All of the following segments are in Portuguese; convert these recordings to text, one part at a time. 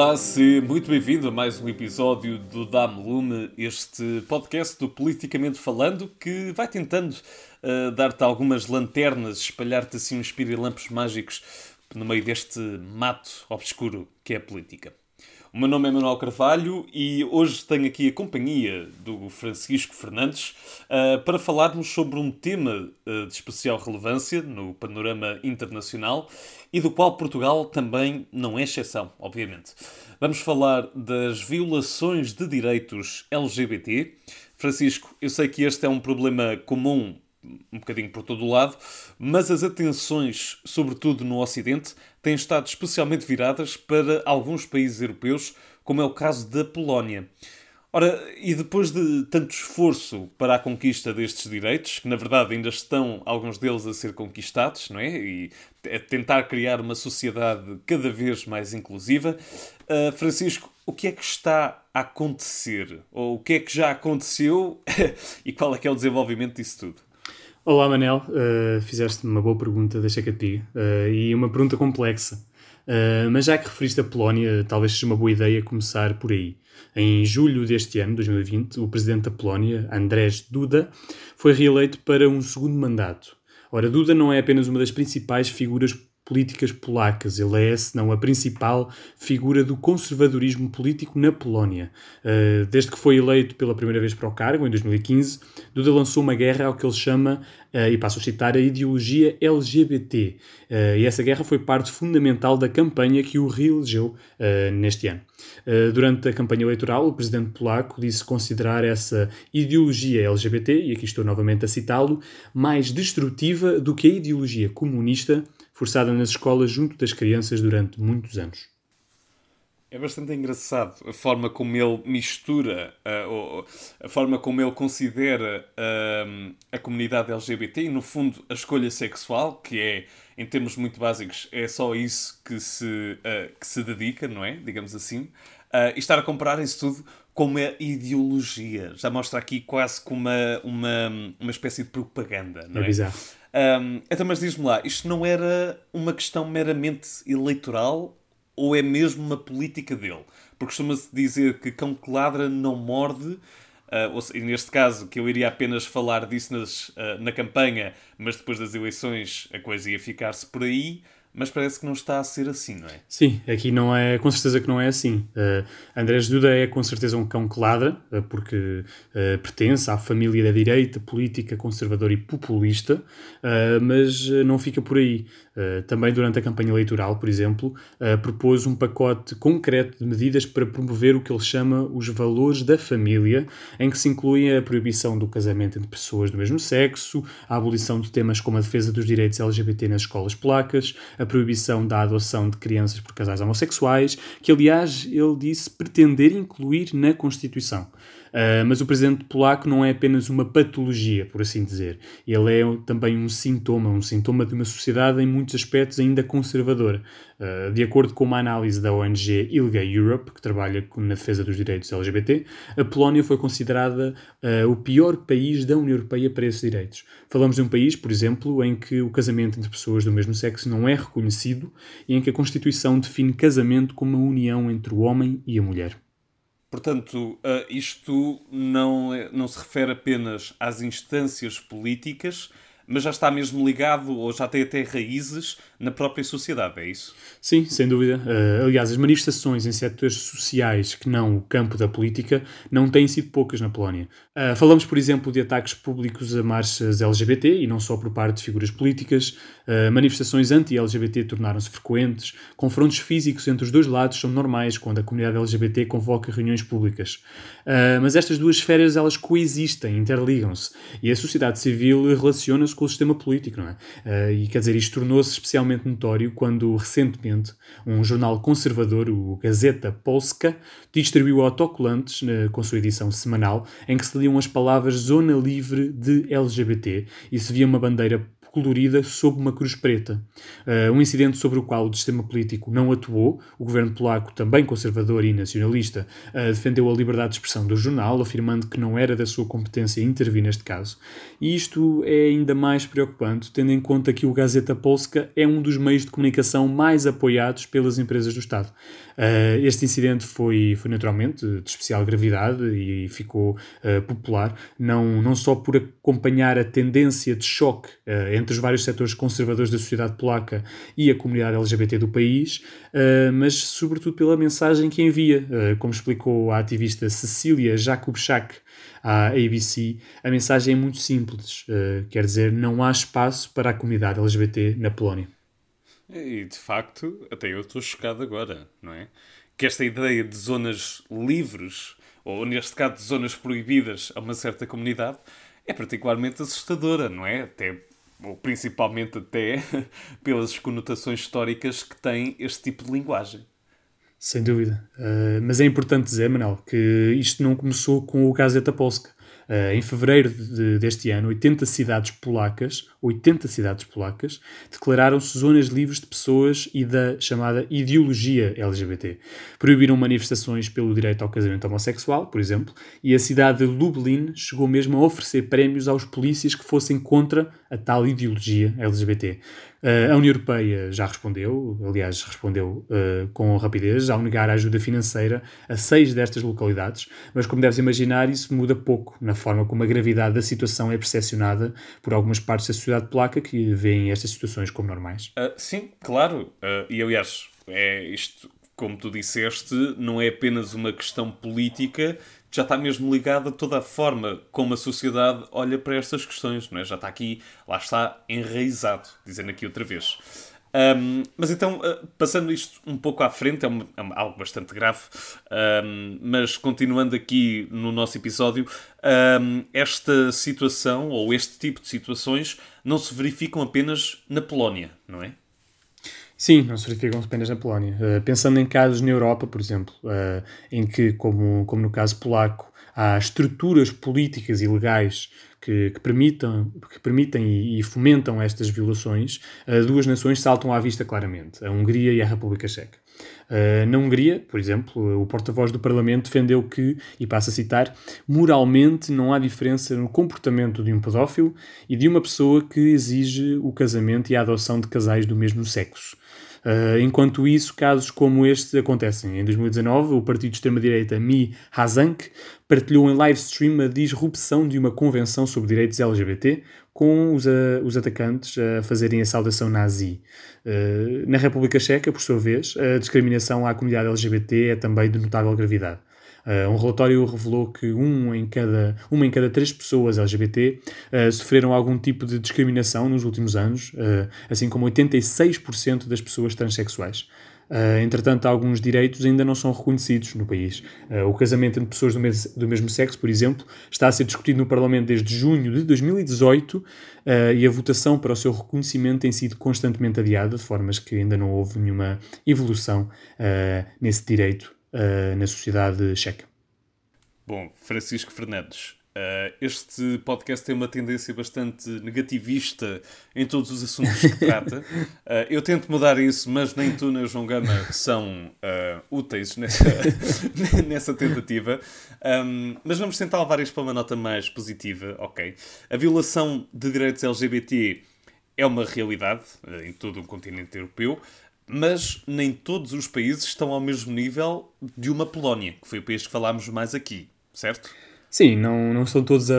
Olá, se muito bem-vindo a mais um episódio do Dame Lume, este podcast do Politicamente Falando que vai tentando uh, dar-te algumas lanternas, espalhar-te assim uns pirilampos mágicos no meio deste mato obscuro que é a política. O meu nome é Manuel Carvalho e hoje tenho aqui a companhia do Francisco Fernandes uh, para falarmos sobre um tema uh, de especial relevância no panorama internacional e do qual Portugal também não é exceção, obviamente. Vamos falar das violações de direitos LGBT. Francisco, eu sei que este é um problema comum um bocadinho por todo o lado, mas as atenções, sobretudo no Ocidente, têm estado especialmente viradas para alguns países europeus, como é o caso da Polónia. Ora, e depois de tanto esforço para a conquista destes direitos, que na verdade ainda estão alguns deles a ser conquistados, não é? E é tentar criar uma sociedade cada vez mais inclusiva, uh, Francisco, o que é que está a acontecer? Ou o que é que já aconteceu e qual é que é o desenvolvimento disso tudo? Olá, Manel. Uh, Fizeste-me uma boa pergunta, deixa que eu te. Uh, e uma pergunta complexa. Uh, mas já que referiste a Polónia, talvez seja uma boa ideia começar por aí. Em julho deste ano, 2020, o presidente da Polónia, Andrzej Duda, foi reeleito para um segundo mandato. Ora, Duda não é apenas uma das principais figuras políticas polacas. Ele é, se não a principal figura do conservadorismo político na Polónia. Uh, desde que foi eleito pela primeira vez para o cargo, em 2015, Duda lançou uma guerra ao que ele chama, uh, e passo a citar, a ideologia LGBT. Uh, eh, e essa guerra foi parte fundamental da campanha que o reelegeu neste ano. durante a campanha eleitoral, o presidente polaco disse considerar essa ideologia LGBT, e aqui estou novamente a citá-lo, mais destrutiva do que a ideologia comunista forçada nas escolas junto das crianças durante muitos anos. É bastante engraçado a forma como ele mistura, uh, a forma como ele considera uh, a comunidade LGBT e, no fundo, a escolha sexual, que é, em termos muito básicos, é só isso que se, uh, que se dedica, não é? Digamos assim. e estar a comparar isso tudo com uma ideologia. Já mostra aqui quase como uma, uma, uma espécie de propaganda, não é? É bizarro. Um, então, mas diz-me lá, isto não era uma questão meramente eleitoral ou é mesmo uma política dele? Porque costuma-se dizer que cão que ladra não morde, uh, ou, e neste caso, que eu iria apenas falar disso nas, uh, na campanha, mas depois das eleições a coisa ia ficar-se por aí mas parece que não está a ser assim, não é? Sim, aqui não é, com certeza que não é assim. Uh, Andrés Duda é com certeza um cão que ladra, uh, porque uh, pertence à família da direita, política, conservadora e populista, mas não fica por aí. Também durante a campanha eleitoral, por exemplo, propôs um pacote concreto de medidas para promover o que ele chama os valores da família, em que se inclui a proibição do casamento entre pessoas do mesmo sexo, a abolição de temas como a defesa dos direitos LGBT nas escolas polacas, a proibição da adoção de crianças por casais homossexuais, que aliás ele disse pretender incluir na Constituição. Uh, mas o presidente polaco não é apenas uma patologia, por assim dizer. Ele é também um sintoma, um sintoma de uma sociedade em muitos aspectos ainda conservadora. Uh, de acordo com uma análise da ONG ILGA Europe, que trabalha na defesa dos direitos LGBT, a Polónia foi considerada uh, o pior país da União Europeia para esses direitos. Falamos de um país, por exemplo, em que o casamento entre pessoas do mesmo sexo não é reconhecido e em que a Constituição define casamento como uma união entre o homem e a mulher. Portanto, uh, isto não, é, não se refere apenas às instâncias políticas, mas já está mesmo ligado ou já tem até raízes na própria sociedade, é isso? Sim, sem dúvida. Uh, aliás, as manifestações em setores sociais que não o campo da política não têm sido poucas na Polónia. Uh, falamos, por exemplo, de ataques públicos a marchas LGBT e não só por parte de figuras políticas. Uh, manifestações anti-LGBT tornaram-se frequentes. Confrontos físicos entre os dois lados são normais quando a comunidade LGBT convoca reuniões públicas. mas estas duas esferas elas coexistem, interligam-se e a sociedade civil relaciona-se com o sistema político, não é? e quer dizer, isto tornou-se especialmente notório quando, recentemente, um jornal conservador, o Gazeta Polska, distribuiu autocolantes com sua edição semanal em que se liam as palavras Zona Livre de LGBT e se via uma bandeira colorida sob uma cruz preta. Uh, um incidente sobre o qual o sistema político não atuou. O governo polaco, também conservador e nacionalista, uh, defendeu a liberdade de expressão do jornal, afirmando que não era da sua competência intervir neste caso. E isto é ainda mais preocupante, tendo em conta que o Gazeta Polska é um dos meios de comunicação mais apoiados pelas empresas do Estado. Uh, este incidente foi, foi naturalmente de especial gravidade e ficou popular, não, não só por acompanhar a tendência de choque entre os vários setores conservadores da sociedade polaca e a comunidade LGBT do país, mas sobretudo pela mensagem que envia, como explicou a ativista Cecília Jakubczak à ABC, a mensagem é muito simples, quer dizer, não há espaço para a comunidade LGBT na Polónia. E de facto, até eu estou chocado agora, não é? Que esta ideia de zonas livres, ou neste caso de zonas proibidas a uma certa comunidade, é particularmente assustadora, não é? Até, ou principalmente até pelas conotações históricas que tem este tipo de linguagem. Sem dúvida. Uh, mas é importante dizer, Manel, que isto não começou com o Gazeta Polska. Uh, em fevereiro de, deste ano, 80 cidades polacas, 80 cidades polacas, declararam-se zonas livres de pessoas e da chamada ideologia LGBT. Proibiram manifestações pelo direito ao casamento homossexual, por exemplo, e a cidade de Lublin chegou mesmo a oferecer prémios aos polícias que fossem contra a tal ideologia LGBT. Uh, a União Europeia já respondeu, aliás, respondeu uh, com rapidez, ao negar a ajuda financeira a seis destas localidades, mas como deves imaginar, isso muda pouco na forma como a gravidade da situação é percepcionada por algumas partes da sociedade polaca que veem estas situações como normais. Uh, sim, claro. e aliás, é isto, como tu disseste, não é apenas uma questão política já está mesmo ligado a toda a forma como a sociedade olha para estas questões, não é? Já está aqui, lá está, enraizado, dizendo aqui outra vez. Um, mas então, uh, passando isto um pouco à frente, é, é algo bastante grave, um, mas continuando aqui no nosso episódio, um, esta situação, ou este tipo de situações, não se verificam apenas na Polónia, não é? Sim, não se verificam apenas na Polónia. Uh, pensando em casos na Europa, por exemplo, uh, em que, como, como no caso polaco, há estruturas políticas e legais que, que, permitam, que permitem e, e fomentam estas violações, uh, duas nações saltam à vista claramente, a Hungria e a República Checa. Uh, na Hungria, por exemplo, o porta-voz do Parlamento defendeu que, e passo a citar, moralmente não há diferença no comportamento de um pedófilo e de uma pessoa que exige o casamento e a adoção de casais do mesmo sexo. Uh, enquanto isso, casos como este acontecem. Em 2019, o partido de extrema-direita Mi Hazank partilhou em live stream a disrupção de uma convenção sobre direitos LGBT, com os, uh, os atacantes a fazerem a saudação nazi. Uh, na República Checa, por sua vez, a discriminação à comunidade LGBT é também de notável gravidade. Uh, um relatório revelou que um em cada, uma em cada três pessoas LGBT uh, sofreram algum tipo de discriminação nos últimos anos, uh, assim como 86% das pessoas transexuais. Uh, entretanto, alguns direitos ainda não são reconhecidos no país. Uh, o casamento entre pessoas do, mes do, mesmo sexo, por exemplo, está a ser discutido no Parlamento desde junho de 2018 uh, e a votação para o seu reconhecimento tem sido constantemente adiada, de formas que ainda não houve nenhuma evolução nesse direito uh, na sociedade checa. Bom, Francisco Fernandes, uh, este podcast tem uma tendência bastante negativista em todos os assuntos que trata. Uh, eu tento mudar isso, mas nem tu nem o João Gama são úteis nessa, nessa tentativa. Um, mas vamos tentar levar isto para uma nota mais positiva, ok? A violação de direitos LGBT é uma realidade em todo o continente europeu mas nem todos os países estão ao mesmo nível de uma Polónia, que foi o país que falámos mais aqui, certo? Sim, não, não estão todos a,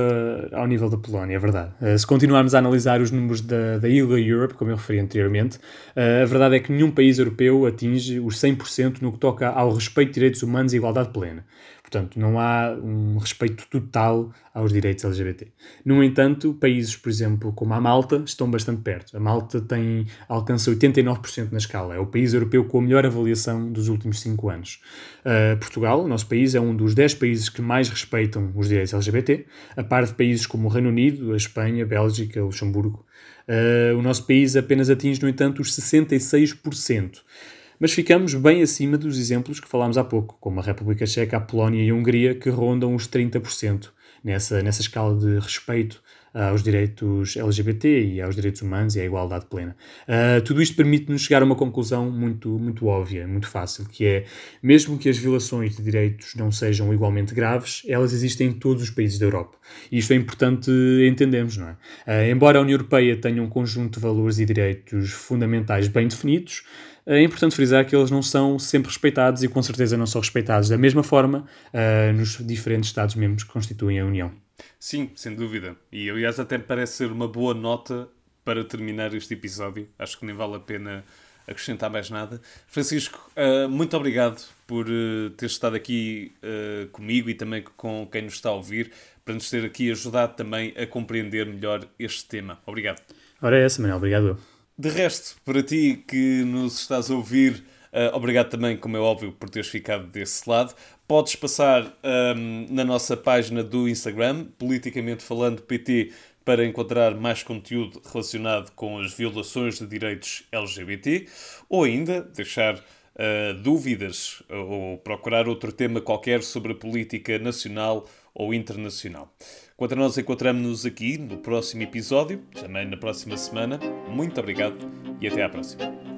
ao nível da Polónia, é verdade. Uh, se continuarmos a analisar os números da, da ILGA Europe, como eu referi anteriormente, uh, a verdade é que nenhum país europeu atinge os 100% no que toca ao respeito de direitos humanos e igualdade plena. Portanto, não há um respeito total aos direitos LGBT. No entanto, países, por exemplo, como a Malta, estão bastante perto. A Malta tem, alcança 89% na escala. É o país europeu com a melhor avaliação dos últimos 5 anos. Uh, Portugal, nosso país, é um dos 10 países que mais respeitam os direitos LGBT, a par de países como o Reino Unido, a Espanha, a Bélgica, Luxemburgo. Uh, o nosso país apenas atinge, no entanto, os 66% mas ficamos bem acima dos exemplos que falámos há pouco, como a República Checa, a Polónia e a Hungria, que rondam os 30% nessa, nessa escala de respeito aos direitos LGBT e aos direitos humanos e à igualdade plena. Uh, tudo isto permite-nos chegar a uma conclusão muito, muito óbvia, muito fácil, que é, mesmo que as violações de direitos não sejam igualmente graves, elas existem em todos os países da Europa. E isto é importante entendermos, não é? Uh, embora a União Europeia tenha um conjunto de valores e direitos fundamentais bem definidos, é importante frisar que eles não são sempre respeitados e com certeza não são respeitados da mesma forma uh, nos diferentes Estados-membros que constituem a União. Sim, sem dúvida. E aliás, até parece ser uma boa nota para terminar este episódio. Acho que nem vale a pena acrescentar mais nada. Francisco, uh, muito obrigado por uh, ter estado aqui comigo e também com quem nos está a ouvir, para nos ter aqui ajudado também a compreender melhor este tema. Obrigado. Ora é essa, Manuel. Obrigado. De resto, para ti que nos estás a ouvir, Uh, obrigado também, como é óbvio, por teres ficado desse lado. Podes passar um, na nossa página do Instagram, politicamente falando PT, para encontrar mais conteúdo relacionado com as violações de direitos LGBT, ou ainda deixar uh, dúvidas ou procurar outro tema qualquer sobre a política nacional ou internacional. Quanto a nós, encontramos-nos aqui no próximo episódio, também na próxima semana. Muito obrigado e até à próxima.